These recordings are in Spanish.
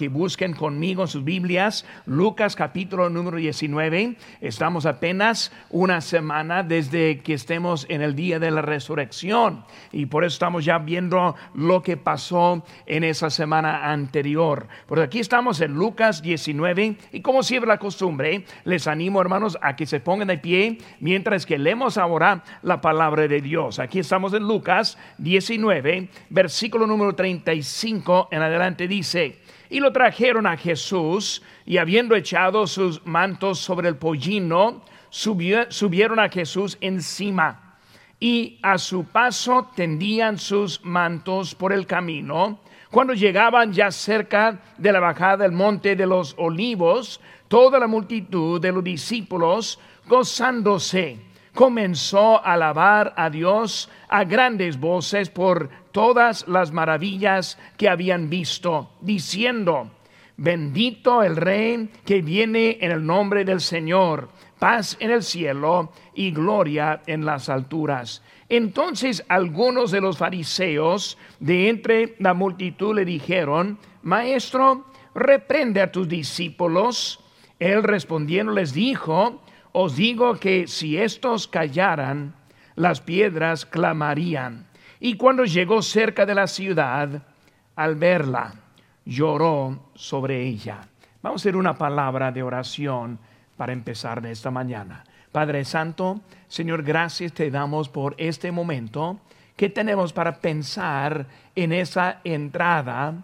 que busquen conmigo sus Biblias, Lucas capítulo número 19. Estamos apenas una semana desde que estemos en el día de la resurrección y por eso estamos ya viendo lo que pasó en esa semana anterior. Por aquí estamos en Lucas 19 y como siempre la costumbre, les animo hermanos a que se pongan de pie mientras que leemos ahora la palabra de Dios. Aquí estamos en Lucas 19, versículo número 35 en adelante dice, y lo trajeron a Jesús y habiendo echado sus mantos sobre el pollino, subieron a Jesús encima y a su paso tendían sus mantos por el camino. Cuando llegaban ya cerca de la bajada del monte de los olivos, toda la multitud de los discípulos, gozándose, comenzó a alabar a Dios a grandes voces por todas las maravillas que habían visto, diciendo, bendito el rey que viene en el nombre del Señor, paz en el cielo y gloria en las alturas. Entonces algunos de los fariseos de entre la multitud le dijeron, Maestro, reprende a tus discípulos. Él respondiendo les dijo, os digo que si estos callaran, las piedras clamarían. Y cuando llegó cerca de la ciudad, al verla, lloró sobre ella. Vamos a hacer una palabra de oración para empezar de esta mañana. Padre Santo, Señor, gracias te damos por este momento que tenemos para pensar en esa entrada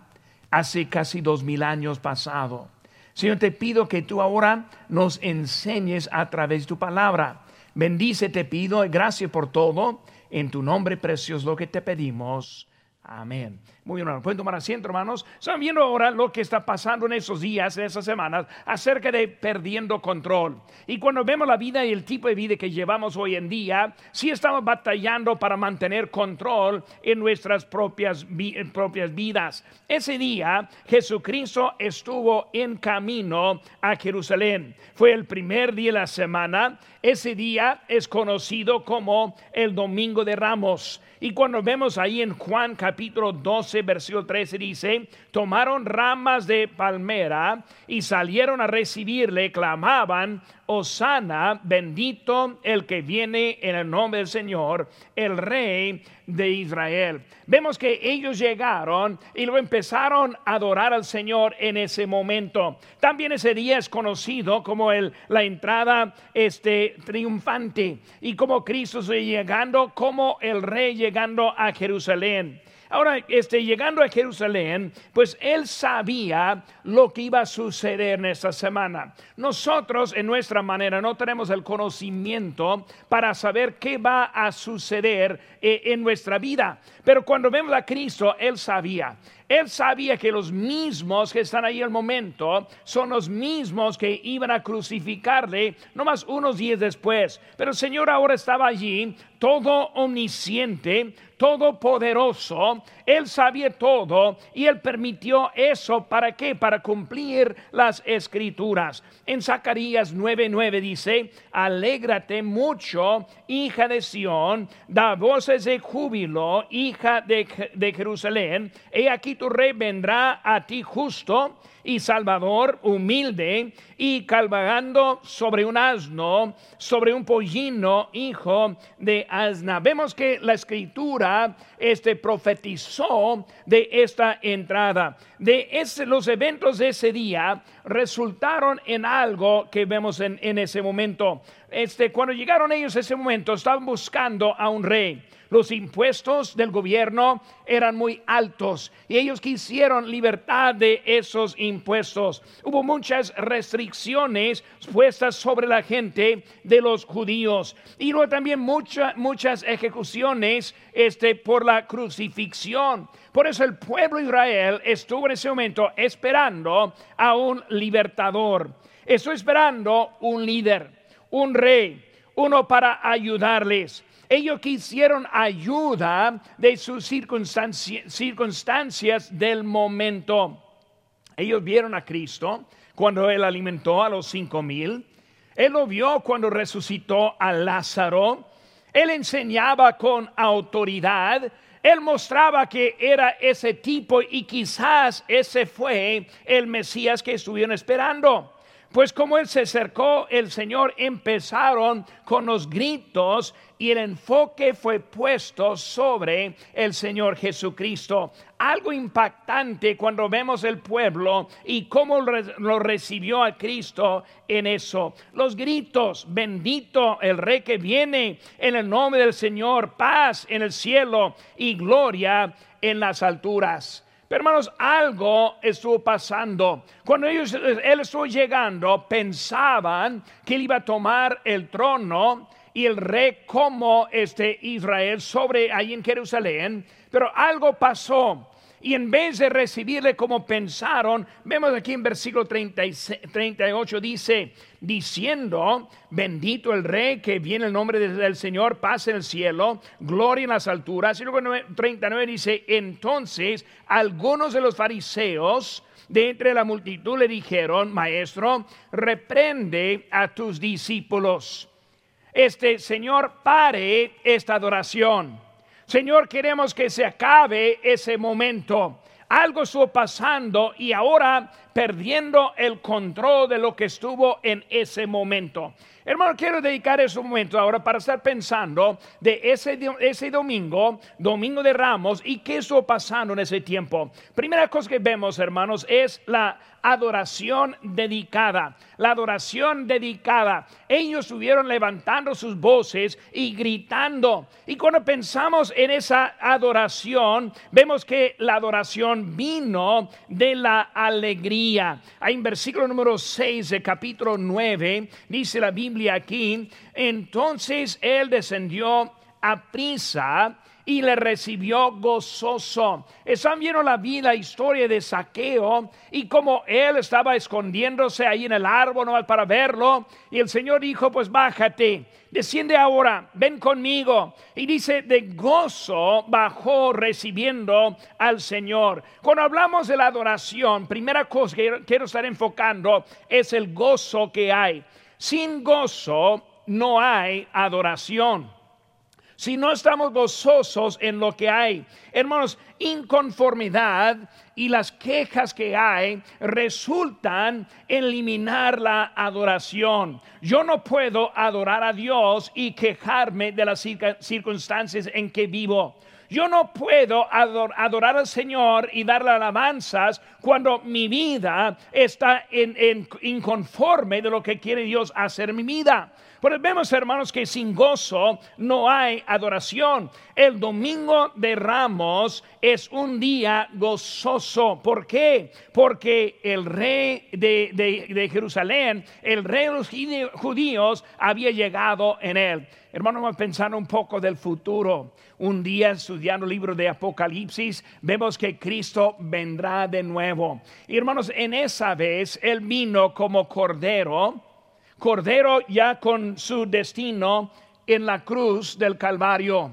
hace casi dos mil años pasado. Señor, te pido que tú ahora nos enseñes a través de tu palabra. Bendice, te pido, gracias por todo. En tu nombre precioso lo que te pedimos. Amén. Muy bien, pueden tomar asiento, hermanos. Están viendo ahora lo que está pasando en esos días, en esas semanas, acerca de perdiendo control. Y cuando vemos la vida y el tipo de vida que llevamos hoy en día, sí estamos batallando para mantener control en nuestras propias, propias vidas. Ese día, Jesucristo estuvo en camino a Jerusalén. Fue el primer día de la semana. Ese día es conocido como el Domingo de Ramos. Y cuando vemos ahí en Juan capítulo 12, versículo 13, dice, tomaron ramas de palmera y salieron a recibirle, clamaban, Osana, bendito el que viene en el nombre del Señor, el rey de Israel. Vemos que ellos llegaron y lo empezaron a adorar al Señor en ese momento. También ese día es conocido como el, la entrada este, triunfante y como Cristo llegando como el rey llegando a Jerusalén. Ahora, este, llegando a Jerusalén, pues él sabía lo que iba a suceder en esta semana. Nosotros, en nuestra manera, no tenemos el conocimiento para saber qué va a suceder eh, en nuestra vida. Pero cuando vemos a Cristo, él sabía. Él sabía que los mismos que están ahí al momento son los mismos que iban a crucificarle no más unos días después. Pero el Señor ahora estaba allí, todo omnisciente, todopoderoso. Él sabía todo y él permitió eso. ¿Para qué? Para cumplir las escrituras. En Zacarías 9:9 dice, alégrate mucho, hija de Sión, da voces de júbilo, hija de, de Jerusalén. He aquí tu rey vendrá a ti justo y salvador, humilde y calvagando sobre un asno, sobre un pollino, hijo de asna. Vemos que la escritura este, profetizó de esta entrada. De ese, los eventos de ese día resultaron en algo que vemos en, en ese momento. Este, cuando llegaron ellos a ese momento, estaban buscando a un rey. Los impuestos del gobierno eran muy altos y ellos quisieron libertad de esos impuestos. Hubo muchas restricciones puestas sobre la gente de los judíos y luego también muchas ejecuciones este, por la crucifixión. Por eso el pueblo de Israel estuvo en ese momento esperando a un libertador. Estoy esperando un líder, un rey, uno para ayudarles. Ellos quisieron ayuda de sus circunstancias del momento. Ellos vieron a Cristo cuando Él alimentó a los cinco mil. Él lo vio cuando resucitó a Lázaro. Él enseñaba con autoridad Él mostraba que era ese tipo y quizás ese fue el Mesías que estuvieron esperando. Pues como él se acercó, el Señor empezaron con los gritos y el enfoque fue puesto sobre el Señor Jesucristo. Algo impactante cuando vemos el pueblo y cómo lo recibió a Cristo en eso. Los gritos, bendito el rey que viene en el nombre del Señor, paz en el cielo y gloria en las alturas. Pero hermanos, algo estuvo pasando. Cuando ellos, él estuvo llegando, pensaban que él iba a tomar el trono y el rey como este Israel sobre ahí en Jerusalén. Pero algo pasó. Y en vez de recibirle como pensaron, vemos aquí en versículo 38 dice, diciendo, bendito el rey que viene el nombre del Señor, paz en el cielo, gloria en las alturas. Y luego 39 dice, entonces algunos de los fariseos de entre la multitud le dijeron, maestro, reprende a tus discípulos. Este Señor pare esta adoración Señor, queremos que se acabe ese momento. Algo estuvo pasando y ahora perdiendo el control de lo que estuvo en ese momento. Hermano, quiero dedicar ese momento ahora para estar pensando de ese, ese domingo, domingo de Ramos, y qué estuvo pasando en ese tiempo. Primera cosa que vemos, hermanos, es la adoración dedicada. La adoración dedicada. Ellos estuvieron levantando sus voces y gritando. Y cuando pensamos en esa adoración, vemos que la adoración vino de la alegría. Hay en versículo número 6 de capítulo 9, dice la Biblia aquí, entonces él descendió a prisa y le recibió gozoso. Están viendo la vida, historia de Saqueo y como él estaba escondiéndose ahí en el árbol no para verlo. Y el Señor dijo, pues bájate, desciende ahora, ven conmigo. Y dice, de gozo bajó recibiendo al Señor. Cuando hablamos de la adoración, primera cosa que quiero estar enfocando es el gozo que hay. Sin gozo no hay adoración si no estamos gozosos en lo que hay. Hermanos, inconformidad y las quejas que hay resultan eliminar la adoración. Yo no puedo adorar a Dios y quejarme de las circunstancias en que vivo. Yo no puedo adorar al Señor y darle alabanzas cuando mi vida está en, inconforme de lo que quiere Dios hacer en mi vida. Pero vemos, hermanos, que sin gozo no hay adoración. El domingo de Ramos es un día gozoso. ¿Por qué? Porque el rey de, Jerusalén, el rey de los judíos, había llegado en él. Hermanos, vamos a pensar un poco del futuro. Un día estudiando el libro de Apocalipsis, vemos que Cristo vendrá de nuevo. Y hermanos, en esa vez Él vino como cordero Cordero ya con su destino en la cruz del Calvario.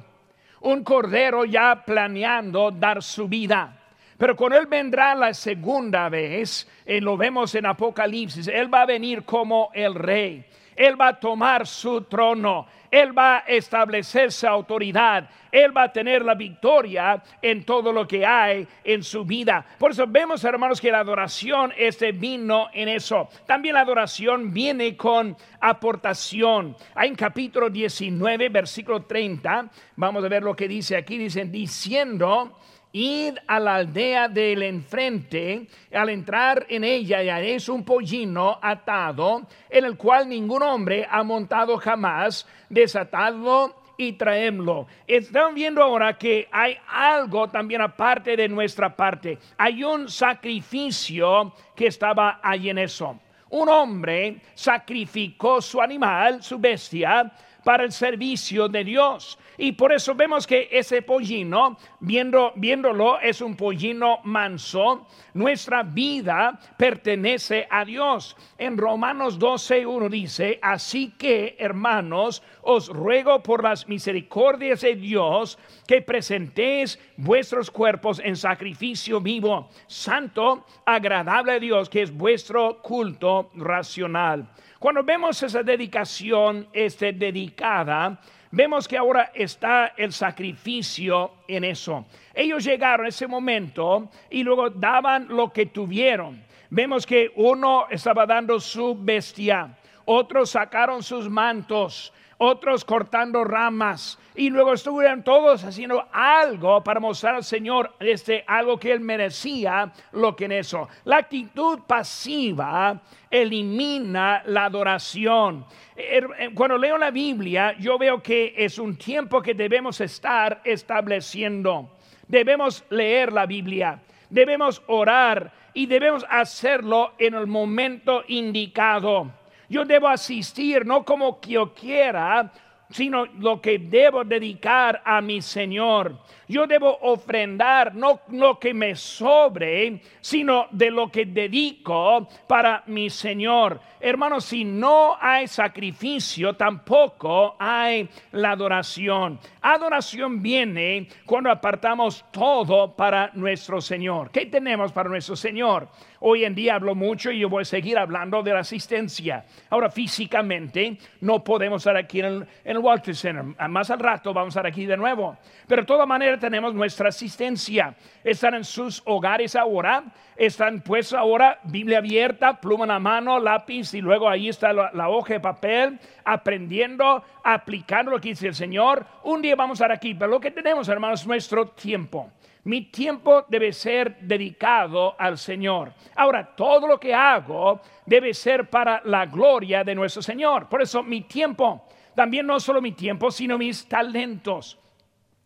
Un cordero ya planeando dar su vida. Pero con Él vendrá la segunda vez, y lo vemos en Apocalipsis, Él va a venir como el rey. Él va a tomar su trono. Él va a establecer su autoridad. Él va a tener la victoria en todo lo que hay en su vida. Por eso vemos, hermanos, que la adoración este vino en eso. También la adoración viene con aportación. Hay en capítulo 19, versículo 30. Vamos a ver lo que dice aquí. Dicen, diciendo id a la aldea del enfrente, al entrar en ella haréis un pollino atado, en el cual ningún hombre ha montado jamás, desatadlo y traemlo. Están viendo ahora que hay algo también aparte de nuestra parte. Hay un sacrificio que estaba ahí en eso. Un hombre sacrificó su animal, su bestia, para el servicio de Dios. Y por eso vemos que ese pollino, viendo, viéndolo, es un pollino manso. Nuestra vida pertenece a Dios. En Romanos 12, 1 dice, así que hermanos, os ruego por las misericordias de Dios que presentéis vuestros cuerpos en sacrificio vivo, santo, agradable a Dios, que es vuestro culto racional. Cuando vemos esa dedicación este, dedicada, vemos que ahora está el sacrificio en eso. Ellos llegaron a ese momento y luego daban lo que tuvieron. Vemos que uno estaba dando su bestia, otros sacaron sus mantos, otros cortando ramas y luego estuvieron todos haciendo algo para mostrar al Señor este algo que él merecía lo que en eso. La actitud pasiva elimina la adoración. Er, eh, cuando leo la Biblia, yo veo que es un tiempo que debemos estar estableciendo. Debemos leer la Biblia, debemos orar y debemos hacerlo en el momento indicado. Yo debo asistir no como yo quiera, sino lo que debo dedicar a mi Señor. Yo debo ofrendar no lo que me sobre, sino de lo que dedico para mi Señor. Hermanos, si no hay sacrificio, tampoco hay la adoración. Adoración viene cuando apartamos todo para nuestro Señor. ¿Qué tenemos para nuestro Señor? Hoy en día hablo mucho y yo voy a seguir hablando de la asistencia. Ahora, físicamente, no podemos estar aquí en el, Walter Center. Más al rato vamos a estar aquí de nuevo. Pero de todas maneras tenemos nuestra asistencia. Están en sus hogares ahora. Están pues ahora Biblia abierta, pluma en la mano, lápiz y luego ahí está la, la hoja de papel, aprendiendo, aplicando lo que dice el Señor. Un día vamos a estar aquí, pero lo que tenemos, hermanos, es nuestro tiempo. Mi tiempo debe ser dedicado al Señor. Ahora, todo lo que hago debe ser para la gloria de nuestro Señor. Por eso mi tiempo, también no solo mi tiempo, sino mis talentos.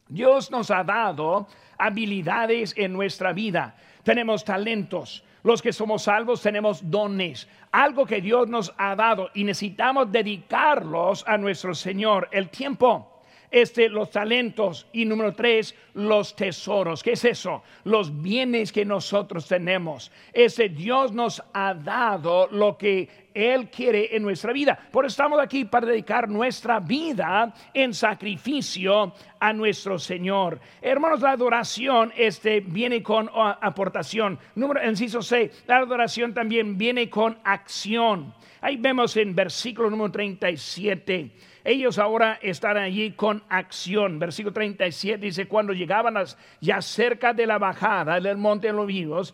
Dios nos ha dado habilidades en nuestra vida. Tenemos talentos. Los que somos salvos tenemos dones, algo que Dios nos ha dado y necesitamos dedicarlos a nuestro Señor. El tiempo este, los talentos y número tres, los tesoros. ¿Qué es eso? Los bienes que nosotros tenemos. Ese Dios nos ha dado lo que Él quiere en nuestra vida. Por eso estamos aquí para dedicar nuestra vida en sacrificio a nuestro Señor. Hermanos, la adoración este, viene con aportación. Número, inciso C, la adoración también viene con acción. Ahí vemos en versículo número 37 ellos ahora están allí con acción. Versículo 37 dice, cuando llegaban ya cerca de la bajada del monte de los vivos,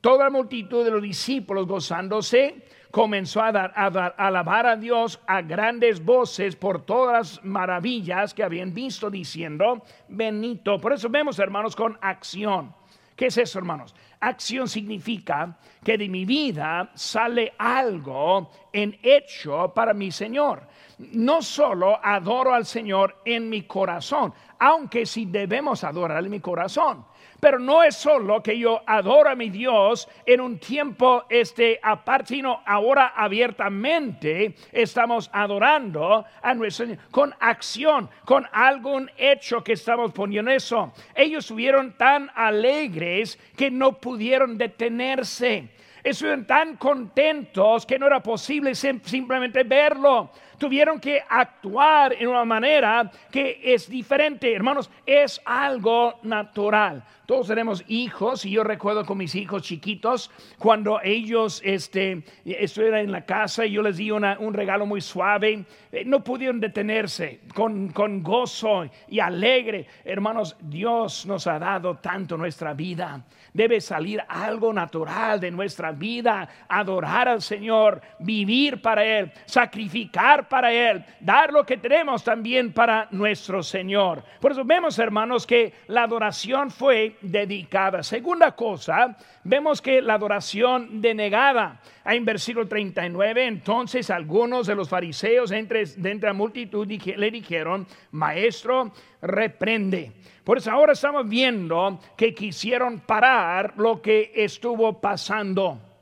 toda la multitud de los discípulos gozándose comenzó a, dar, a, dar, a alabar a Dios a grandes voces por todas las maravillas que habían visto, diciendo, Benito. Por eso vemos, hermanos, con acción. ¿Qué es eso, hermanos? Acción significa que de mi vida sale algo en hecho para mi Señor no solo adoro al Señor en mi corazón, aunque sí debemos adorar en mi corazón. Pero no es solo que yo adoro a mi Dios en un tiempo este aparte, sino ahora abiertamente estamos adorando a nuestro Señor con acción, con algún hecho que estamos poniendo eso. Ellos estuvieron tan alegres que no pudieron detenerse. Estuvieron tan contentos que no era posible simplemente verlo tuvieron que actuar en una manera que es diferente. Hermanos, es algo natural. Todos tenemos hijos y yo recuerdo con mis hijos chiquitos cuando ellos este, estuvieron en la casa y yo les di un regalo muy suave, eh, no pudieron detenerse con, con gozo y alegre. Hermanos, Dios nos ha dado tanto nuestra vida. Debe salir algo natural de nuestra vida, adorar al Señor, vivir para Él, sacrificar para Él, dar lo que tenemos también para nuestro Señor. Por eso vemos, hermanos, que la adoración fue dedicada. Segunda cosa, vemos que la adoración denegada. En versículo 39, entonces algunos de los fariseos entre, de entre la multitud le dijeron, maestro, reprende. Por eso ahora estamos viendo que quisieron parar lo que estuvo pasando.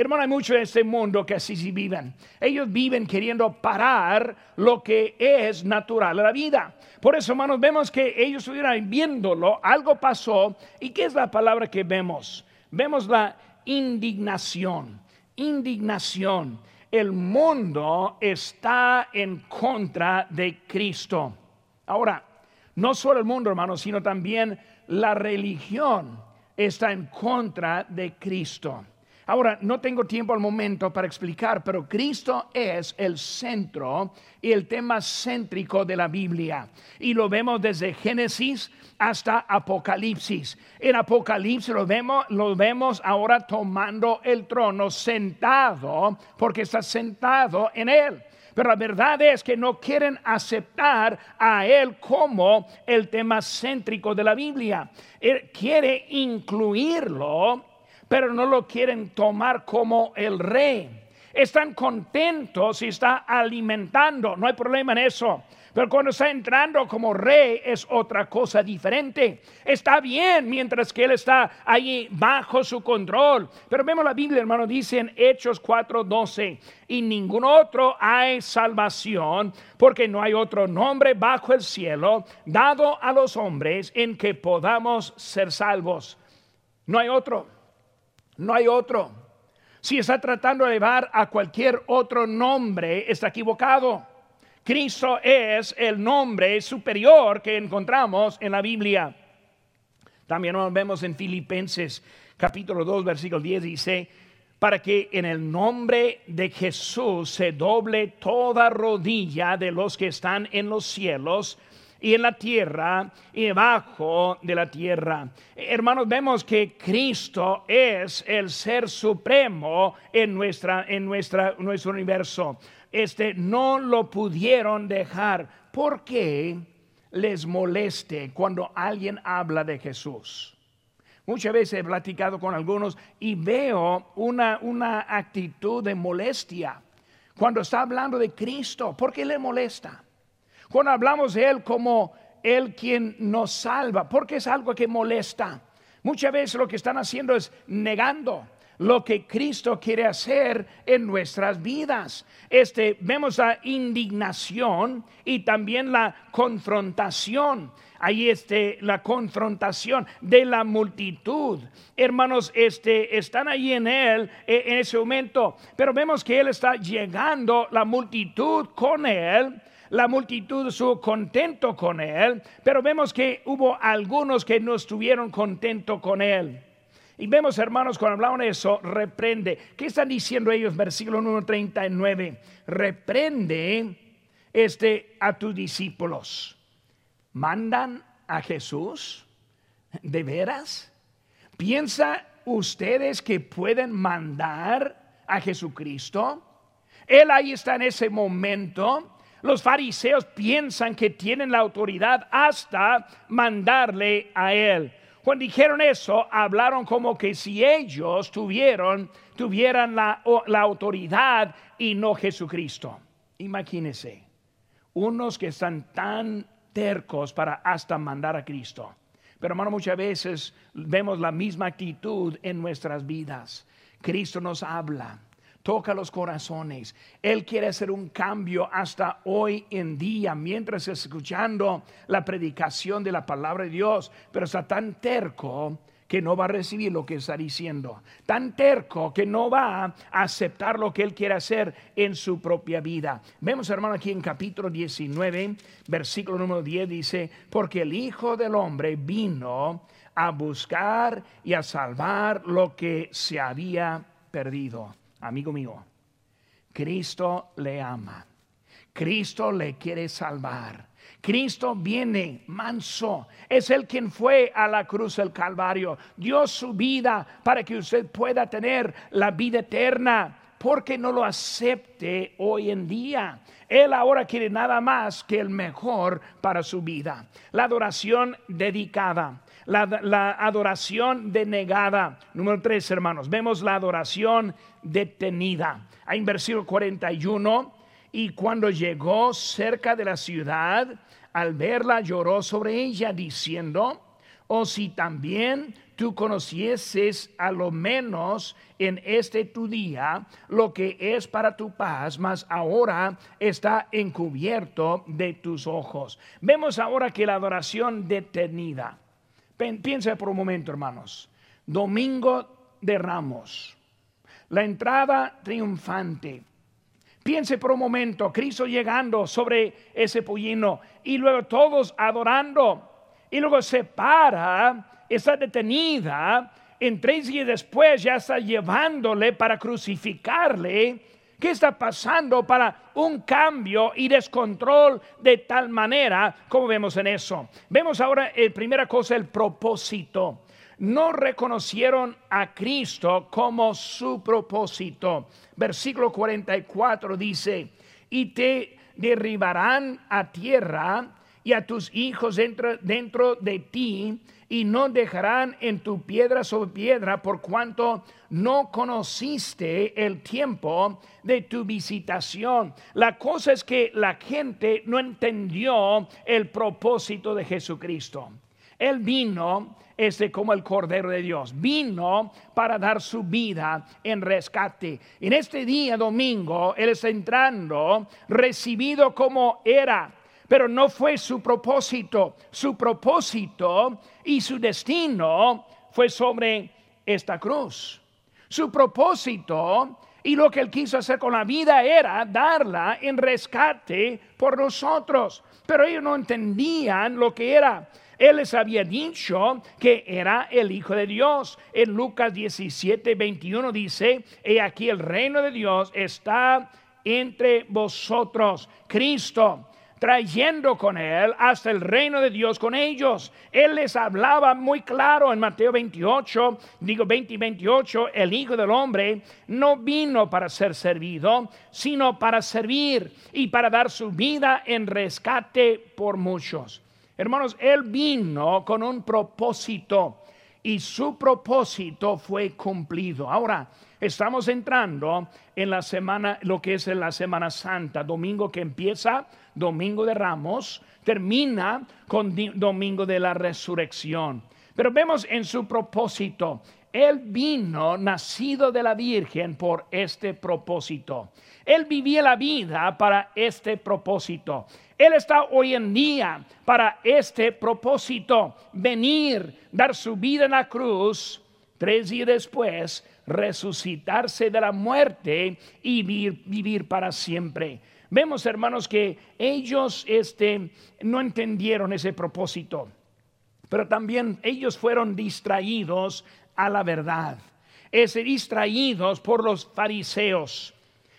Hermano, hay mucho en este mundo que así viven. Ellos viven queriendo parar lo que es natural a la vida. Por eso, hermanos, vemos que ellos estuvieran viéndolo, algo pasó. ¿Y qué es la palabra que vemos? Vemos la indignación. Indignación. El mundo está en contra de Cristo. Ahora, no solo el mundo, hermanos, sino también la religión está en contra de Cristo. Ahora, no tengo tiempo al momento para explicar, pero Cristo es el centro y el tema céntrico de la Biblia. Y lo vemos desde Génesis hasta Apocalipsis. En Apocalipsis lo vemos, lo vemos ahora tomando el trono sentado, porque está sentado en él. Pero la verdad es que no quieren aceptar a Él como el tema céntrico de la Biblia. Él quiere incluirlo, pero no lo quieren tomar como el rey. Están contentos y está alimentando, no hay problema en eso. Pero cuando está entrando como rey es otra cosa diferente. Está bien mientras que él está ahí bajo su control. Pero vemos la Biblia, hermano, dice en Hechos 4:12, y ningún otro hay salvación, porque no hay otro nombre bajo el cielo dado a los hombres en que podamos ser salvos. No hay otro. No hay otro. Si está tratando de llevar a cualquier otro nombre, está equivocado. Cristo es el nombre superior que encontramos en la Biblia. También lo vemos en Filipenses capítulo 2, versículo 10, dice, para que en el nombre de Jesús se doble toda rodilla de los que están en los cielos y en la tierra y debajo de la tierra. Hermanos, vemos que Cristo es el ser supremo en nuestra en nuestra nuestro universo este, no lo pudieron dejar. porque les moleste cuando alguien habla de Jesús? Muchas veces he platicado con algunos y veo una, una actitud de molestia cuando está hablando de Cristo. ¿Por qué le molesta? Cuando hablamos de Él como Él quien nos salva, porque es algo que molesta. Muchas veces lo que están haciendo es negando lo que Cristo quiere hacer en nuestras vidas. Este, vemos la indignación y también la confrontación. Ahí este, la confrontación de la multitud. Hermanos, este, están ahí en él e, en ese momento, pero vemos que él está llegando, la multitud con él la multitud su contento con él, pero vemos que hubo algunos que no estuvieron contentos con él. Y vemos, hermanos, cuando hablaban eso, reprende. ¿Qué están diciendo ellos? Versículo número 39. Reprende este, a tus discípulos. ¿Mandan a Jesús? ¿De veras? ¿Piensa ustedes que pueden mandar a Jesucristo? Él ahí está en ese momento. Los fariseos piensan que tienen la autoridad hasta mandarle a Él. Cuando dijeron eso, hablaron como que si ellos tuvieron, tuvieran la, la autoridad y no Jesucristo. Imagínense, unos que están tan tercos para hasta mandar a Cristo. Pero hermano, muchas veces vemos la misma actitud en nuestras vidas. Cristo nos habla toca los corazones. Él quiere hacer un cambio hasta hoy en día, mientras escuchando la predicación de la palabra de Dios, pero está tan terco que no va a recibir lo que está diciendo, tan terco que no va a aceptar lo que Él quiere hacer en su propia vida. Vemos, hermano, aquí en capítulo 19, versículo número 10 dice, porque el Hijo del Hombre vino a buscar y a salvar lo que se había perdido amigo mío, Cristo le ama. Cristo le quiere salvar. Cristo viene manso. Es el quien fue a la cruz del Calvario. Dio su vida para que usted pueda tener la vida eterna. Porque no lo acepte hoy en día. Él ahora quiere nada más que el mejor para su vida. La adoración dedicada la, adoración denegada. Número tres, hermanos, vemos la adoración detenida. Hay en versículo 41, y cuando llegó cerca de la ciudad, al verla lloró sobre ella, diciendo, o oh, si también tú conocieses a lo menos en este tu día lo que es para tu paz, mas ahora está encubierto de tus ojos. Vemos ahora que la adoración detenida Piensa por un momento, hermanos. Domingo de Ramos. La entrada triunfante. Piense por un momento, Cristo llegando sobre ese pollino y luego todos adorando. Y luego se para, está detenida en tres días después ya está llevándole para crucificarle. ¿Qué está pasando para un cambio y descontrol de tal manera como vemos en eso? Vemos ahora, la primera cosa, el propósito. No reconocieron a Cristo como su propósito. Versículo 44 dice, y te derribarán a tierra y a tus hijos dentro, dentro de ti y no dejarán en tu piedra sobre piedra por cuanto no conociste el tiempo de tu visitación. La cosa es que la gente no entendió el propósito de Jesucristo. Él vino este como el Cordero de Dios. Vino para dar su vida en rescate. En este día domingo, Él está entrando recibido como era pero no fue su propósito. Su propósito y su destino fue sobre esta cruz. Su propósito y lo que él quiso hacer con la vida era darla en rescate por nosotros. Pero ellos no entendían lo que era. Él les había dicho que era el Hijo de Dios. En Lucas 17, 21 dice, he aquí el reino de Dios está entre vosotros. Cristo trayendo con él hasta el reino de Dios con ellos. Él les hablaba muy claro en Mateo 28, digo 20 y 28, el Hijo del Hombre no vino para ser servido, sino para servir y para dar su vida en rescate por muchos. Hermanos, Él vino con un propósito y su propósito fue cumplido. Ahora, estamos entrando en la semana, lo que es la Semana Santa, domingo que empieza Domingo de Ramos, termina con Domingo de la Resurrección. Pero vemos en su propósito, Él vino nacido de la Virgen por este propósito. Él vivía la vida para este propósito. Él está hoy en día para este propósito, venir, dar su vida en la cruz, tres días después, resucitarse de la muerte y vivir, para siempre. Vemos, hermanos, que ellos este, no entendieron ese propósito, pero también ellos fueron distraídos a la verdad. Es distraídos por los fariseos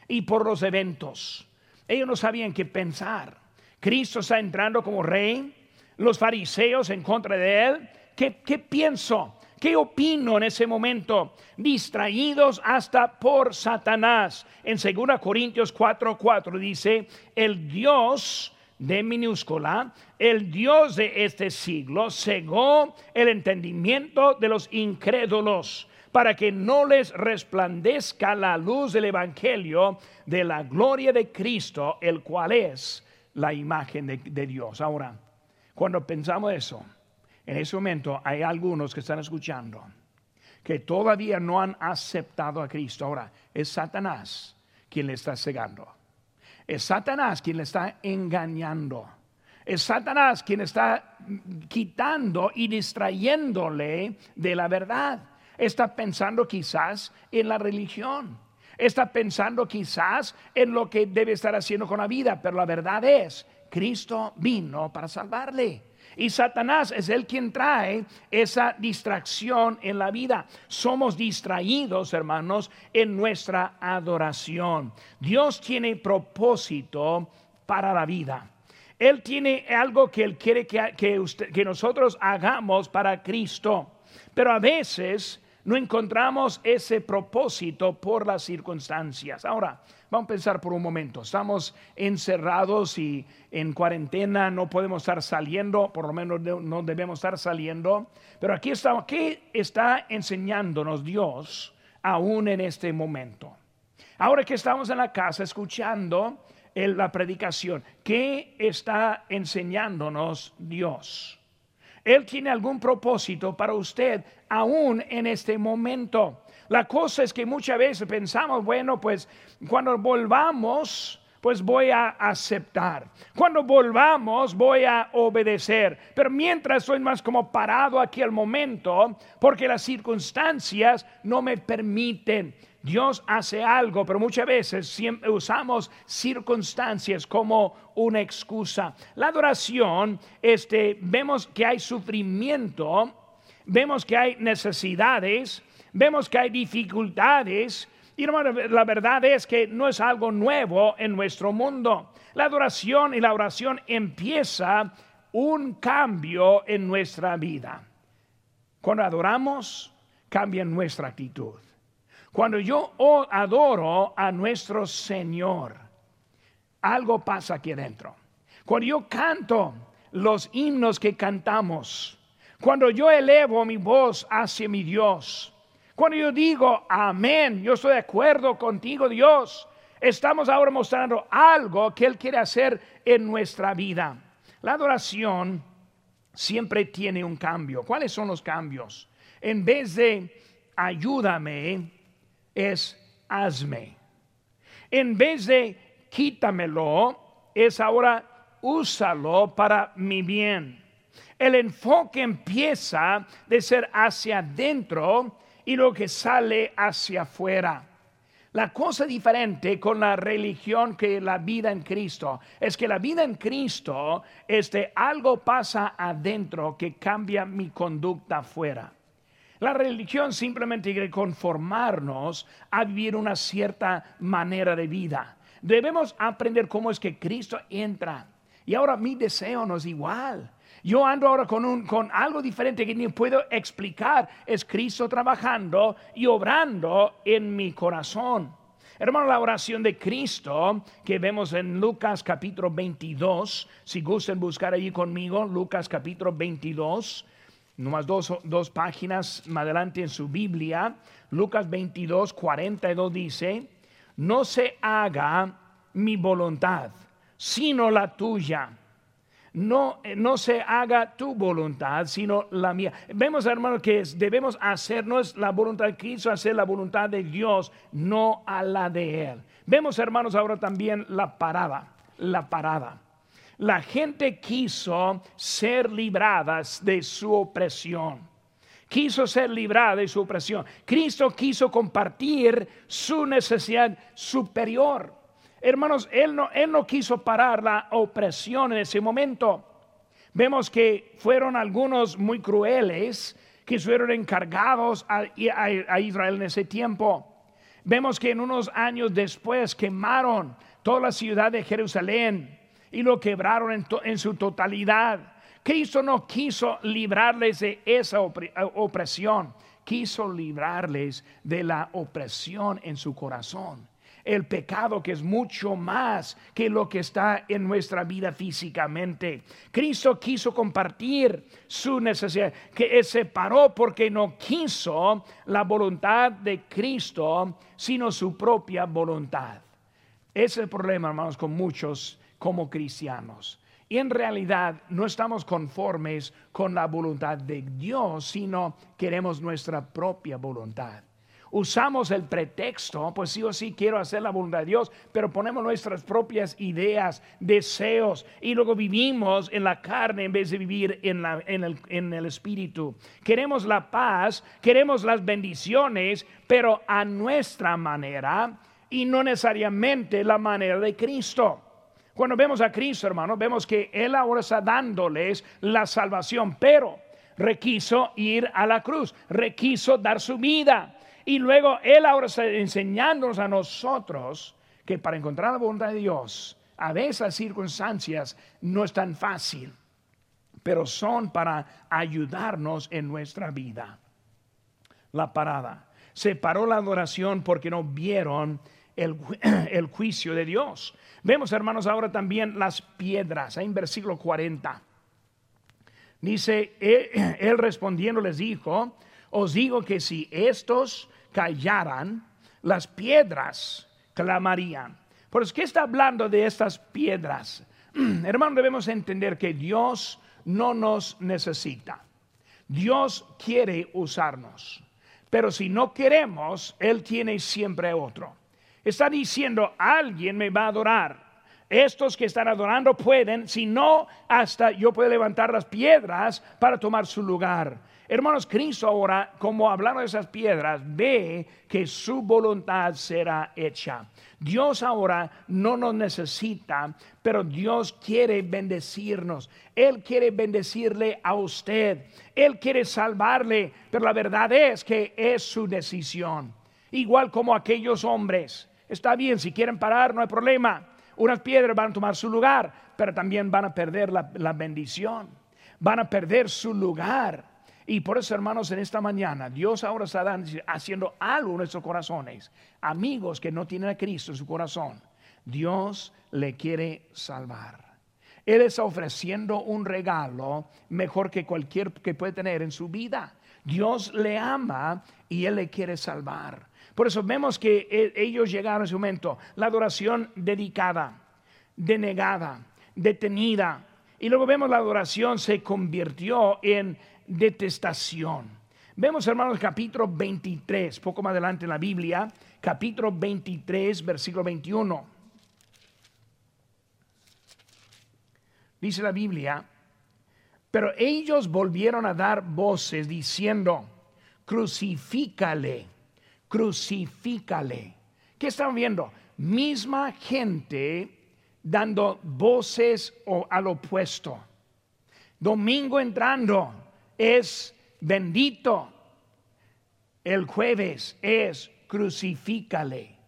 y por los eventos. Ellos no sabían qué pensar. Cristo está entrando como rey, los fariseos en contra de él. ¿Qué, qué pienso? ¿Qué opino en ese momento? Distraídos hasta por Satanás. En 2 Corintios 4:4 4 dice, el Dios de minúscula, el Dios de este siglo cegó el entendimiento de los incrédulos para que no les resplandezca la luz del Evangelio de la gloria de Cristo, el cual es la imagen de, de Dios. Ahora, cuando pensamos eso, en ese momento hay algunos que están escuchando que todavía no han aceptado a Cristo. Ahora, es Satanás quien le está cegando. Es Satanás quien le está engañando. Es Satanás quien está quitando y distrayéndole de la verdad. Está pensando quizás en la religión. Está pensando quizás en lo que debe estar haciendo con la vida. Pero la verdad es, Cristo vino para salvarle. Y Satanás es el quien trae esa distracción en la vida. Somos distraídos, hermanos, en nuestra adoración. Dios tiene propósito para la vida. Él tiene algo que Él quiere que, que nosotros hagamos para Cristo. Pero a veces no encontramos ese propósito por las circunstancias. Ahora, Vamos a pensar por un momento. Estamos encerrados y en cuarentena, no podemos estar saliendo, por lo menos no debemos estar saliendo. Pero aquí estamos. ¿Qué está enseñándonos Dios aún en este momento? Ahora que estamos en la casa escuchando la predicación, ¿qué está enseñándonos Dios? Él tiene algún propósito para usted aún en este momento. La cosa es que muchas veces pensamos, bueno, pues cuando volvamos, pues voy a aceptar. Cuando volvamos, voy a obedecer. Pero mientras soy más como parado aquí al momento, porque las circunstancias no me permiten. Dios hace algo, pero muchas veces usamos circunstancias como una excusa. La adoración, este, vemos que hay sufrimiento vemos que hay necesidades, vemos que hay dificultades. Y la verdad es que no es algo nuevo en nuestro mundo. La adoración y la oración empieza un cambio en nuestra vida. Cuando adoramos, cambia nuestra actitud. Cuando yo adoro a nuestro Señor, algo pasa aquí adentro. Cuando yo canto los himnos que cantamos, cuando yo elevo mi voz hacia mi Dios, cuando yo digo amén, yo estoy de acuerdo contigo, Dios, estamos ahora mostrando algo que Él quiere hacer en nuestra vida. La adoración siempre tiene un cambio. ¿Cuáles son los cambios? En vez de ayúdame, es hazme. En vez de quítamelo, es ahora úsalo para mi bien. El enfoque empieza de ser hacia adentro y lo que sale hacia afuera. La cosa diferente con la religión que la vida en Cristo es que la vida en Cristo, este algo pasa adentro que cambia mi conducta afuera. La religión simplemente quiere conformarnos a vivir una cierta manera de vida. Debemos aprender cómo es que Cristo entra. Y ahora mi deseo no es igual. Yo ando ahora con, un, con algo diferente que ni puedo explicar. Es Cristo trabajando y obrando en mi corazón. Hermano, la oración de Cristo que vemos en Lucas capítulo 22, si gusten buscar allí conmigo, Lucas capítulo 22, nomás dos, dos páginas más adelante en su Biblia, Lucas 22, 42 dice, no se haga mi voluntad, sino la tuya no, eh, no se haga tu voluntad, sino la mía. Vemos, hermano, que debemos hacer, no es la voluntad de Cristo, hacer la voluntad de Dios, no a la de Él. Vemos, hermanos, ahora también la parada, la parada. La gente quiso ser libradas de su opresión. Quiso ser librada de su opresión. Cristo quiso compartir su necesidad superior. Hermanos, él no, él no quiso parar la opresión en ese momento. Vemos que fueron algunos muy crueles que fueron encargados a, Israel en ese tiempo. Vemos que en unos años después quemaron toda la ciudad de Jerusalén y lo quebraron en, su totalidad. Cristo no quiso librarles de esa opresión, quiso librarles de la opresión en su corazón el pecado que es mucho más que lo que está en nuestra vida físicamente. Cristo quiso compartir su necesidad, que se paró porque no quiso la voluntad de Cristo, sino su propia voluntad. Ese es el problema, hermanos, con muchos como cristianos. Y en realidad no estamos conformes con la voluntad de Dios, sino queremos nuestra propia voluntad usamos el pretexto, pues sí o sí quiero hacer la voluntad de Dios, pero ponemos nuestras propias ideas, deseos y luego vivimos en la carne en vez de vivir en, la, en, el, en el espíritu. Queremos la paz, queremos las bendiciones, pero a nuestra manera y no necesariamente la manera de Cristo. Cuando vemos a Cristo, hermano, vemos que Él ahora está dándoles la salvación, pero requiso ir a la cruz, requiso dar su vida. Y luego Él ahora está enseñándonos a nosotros que para encontrar la voluntad de Dios, a veces las circunstancias no es tan fácil, pero son para ayudarnos en nuestra vida. La parada. Se paró la adoración porque no vieron el, el juicio de Dios. Vemos, hermanos, ahora también las piedras. En versículo 40. Dice, él, él respondiendo les dijo, os digo que si estos callaran, las piedras clamarían. Por eso, ¿qué está hablando de estas piedras? Hermano, debemos entender que Dios no nos necesita. Dios quiere usarnos. Pero si no queremos, Él tiene siempre otro. Está diciendo, alguien me va a adorar. Estos que están adorando pueden, si no, hasta yo puedo levantar las piedras para tomar su lugar. Hermanos, Cristo ahora, como hablaron de esas piedras, ve que su voluntad será hecha. Dios ahora no nos necesita, pero Dios quiere bendecirnos. Él quiere bendecirle a usted. Él quiere salvarle, pero la verdad es que es su decisión. Igual como aquellos hombres. Está bien, si quieren parar, no hay problema. Unas piedras van a tomar su lugar, pero también van a perder la, bendición. Van a perder su lugar. Y por eso, hermanos, en esta mañana, Dios ahora está haciendo algo en nuestros corazones. Amigos que no tienen a Cristo en su corazón, Dios le quiere salvar. Él está ofreciendo un regalo mejor que cualquier que puede tener en su vida. Dios le ama y Él le quiere salvar. Por eso vemos que e, ellos llegaron a ese momento, la adoración dedicada, denegada, detenida. Y luego vemos la adoración se convirtió en detestación. Vemos, hermanos, capítulo 23, poco más adelante en la Biblia, capítulo 23, versículo 21. Dice la Biblia, pero ellos volvieron a dar voces diciendo, crucifícale, crucifícale. ¿Qué están viendo? Misma gente dando voces al opuesto. Domingo entrando, es bendito. El jueves es crucifícale.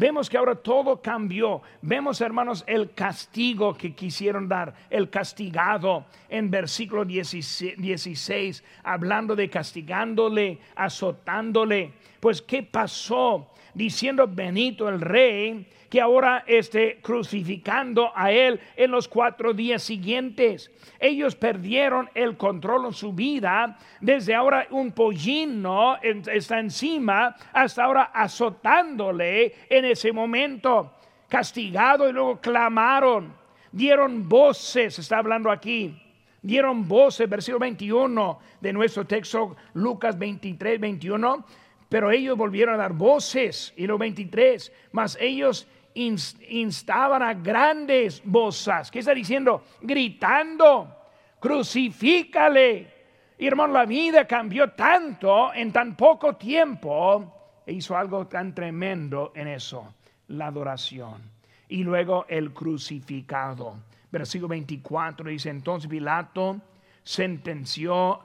Vemos que ahora todo cambió. Vemos, hermanos, el castigo que quisieron dar, el castigado en versículo 16, hablando de castigándole, azotándole. Pues, ¿qué pasó? Diciendo Benito el rey, que ahora esté crucificando a él en los cuatro días siguientes. Ellos perdieron el control en su vida. Desde ahora un pollino está encima hasta ahora azotándole en ese momento. Castigado y luego clamaron. Dieron voces, está hablando aquí dieron voces, versículo 21 de nuestro texto, Lucas 23, 21, pero ellos volvieron a dar voces, y lo 23, mas ellos instaban a grandes voces. ¿Qué está diciendo? Gritando, crucifícale. Hermano, la vida cambió tanto en tan poco tiempo. E hizo algo tan tremendo en eso, la adoración. Y luego el crucificado. Versículo 24 dice, entonces Pilato sentenció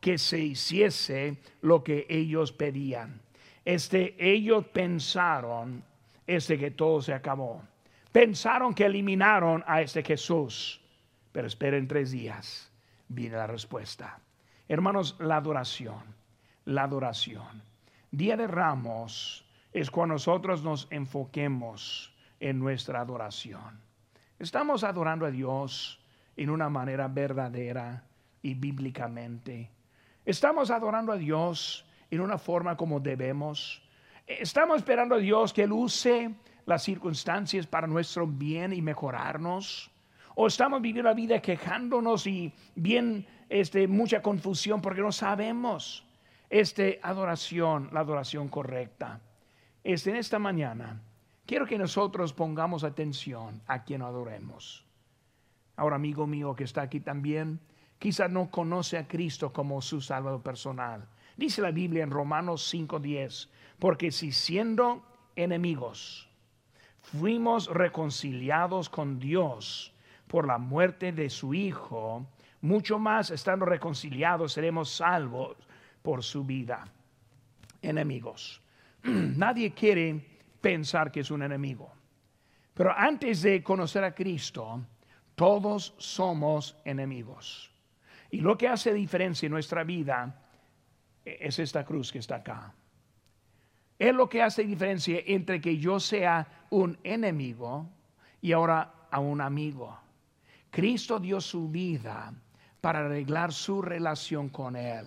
que se hiciese lo que ellos pedían. Este, ellos pensaron este que todo se acabó. Pensaron que eliminaron a este Jesús, pero esperen tres días, viene la respuesta. Hermanos, la adoración, la adoración. Día de Ramos es cuando nosotros nos enfoquemos en nuestra adoración. Estamos adorando a Dios en una manera verdadera y bíblicamente. Estamos adorando a Dios en una forma como debemos. Estamos esperando a Dios que Él use las circunstancias para nuestro bien y mejorarnos. O estamos viviendo la vida quejándonos y bien este, mucha confusión porque no sabemos este, adoración, la adoración correcta. Este, en esta mañana quiero que nosotros pongamos atención a quien adoremos. Ahora, amigo mío que está aquí también, quizás no conoce a Cristo como su salvador personal. Dice la Biblia en Romanos 5:10, porque si siendo enemigos fuimos reconciliados con Dios por la muerte de su Hijo, mucho más estando reconciliados seremos salvos por su vida. Enemigos. Nadie quiere pensar que es un enemigo. Pero antes de conocer a Cristo, todos somos enemigos. Y lo que hace diferencia en nuestra vida es esta cruz que está acá. Es lo que hace diferencia entre que yo sea un enemigo y ahora a un amigo. Cristo dio su vida para arreglar su relación con Él.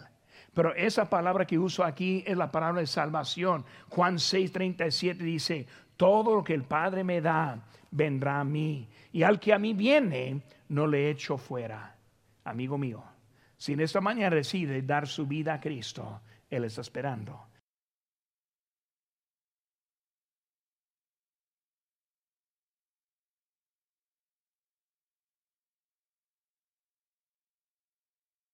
Pero esa palabra que uso aquí es la palabra de salvación. Juan 6:37 dice, todo lo que el Padre me da vendrá a mí. Y al que a mí viene, no le echo fuera. Amigo mío, si en esta mañana decide dar su vida a Cristo, Él está esperando